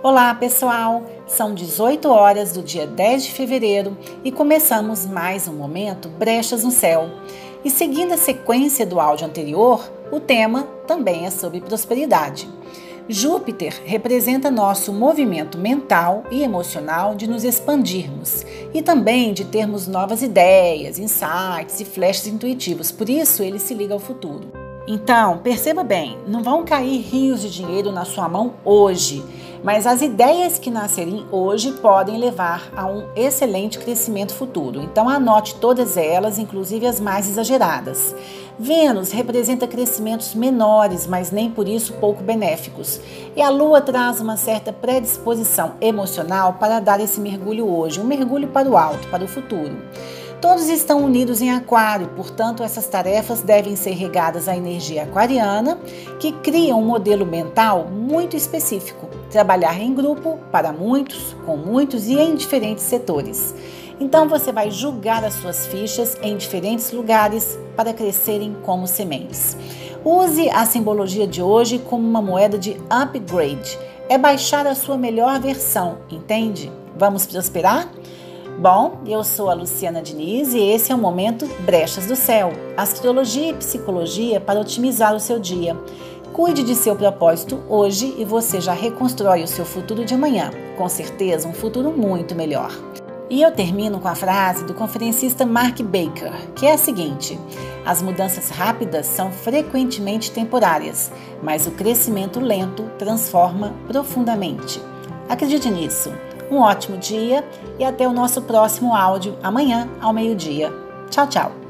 Olá, pessoal! São 18 horas do dia 10 de fevereiro e começamos mais um momento Brechas no Céu. E seguindo a sequência do áudio anterior, o tema também é sobre prosperidade. Júpiter representa nosso movimento mental e emocional de nos expandirmos e também de termos novas ideias, insights e flashes intuitivos, por isso ele se liga ao futuro. Então, perceba bem, não vão cair rios de dinheiro na sua mão hoje, mas as ideias que nascerem hoje podem levar a um excelente crescimento futuro. Então, anote todas elas, inclusive as mais exageradas. Vênus representa crescimentos menores, mas nem por isso pouco benéficos. E a Lua traz uma certa predisposição emocional para dar esse mergulho hoje, um mergulho para o alto, para o futuro. Todos estão unidos em Aquário, portanto, essas tarefas devem ser regadas à energia aquariana, que cria um modelo mental muito específico. Trabalhar em grupo, para muitos, com muitos e em diferentes setores. Então você vai julgar as suas fichas em diferentes lugares para crescerem como sementes. Use a simbologia de hoje como uma moeda de upgrade. É baixar a sua melhor versão, entende? Vamos prosperar? Bom, eu sou a Luciana Diniz e esse é o momento Brechas do Céu, astrologia e psicologia para otimizar o seu dia. Cuide de seu propósito hoje e você já reconstrói o seu futuro de amanhã, com certeza um futuro muito melhor. E eu termino com a frase do conferencista Mark Baker, que é a seguinte: As mudanças rápidas são frequentemente temporárias, mas o crescimento lento transforma profundamente. Acredite nisso. Um ótimo dia e até o nosso próximo áudio amanhã ao meio-dia. Tchau, tchau!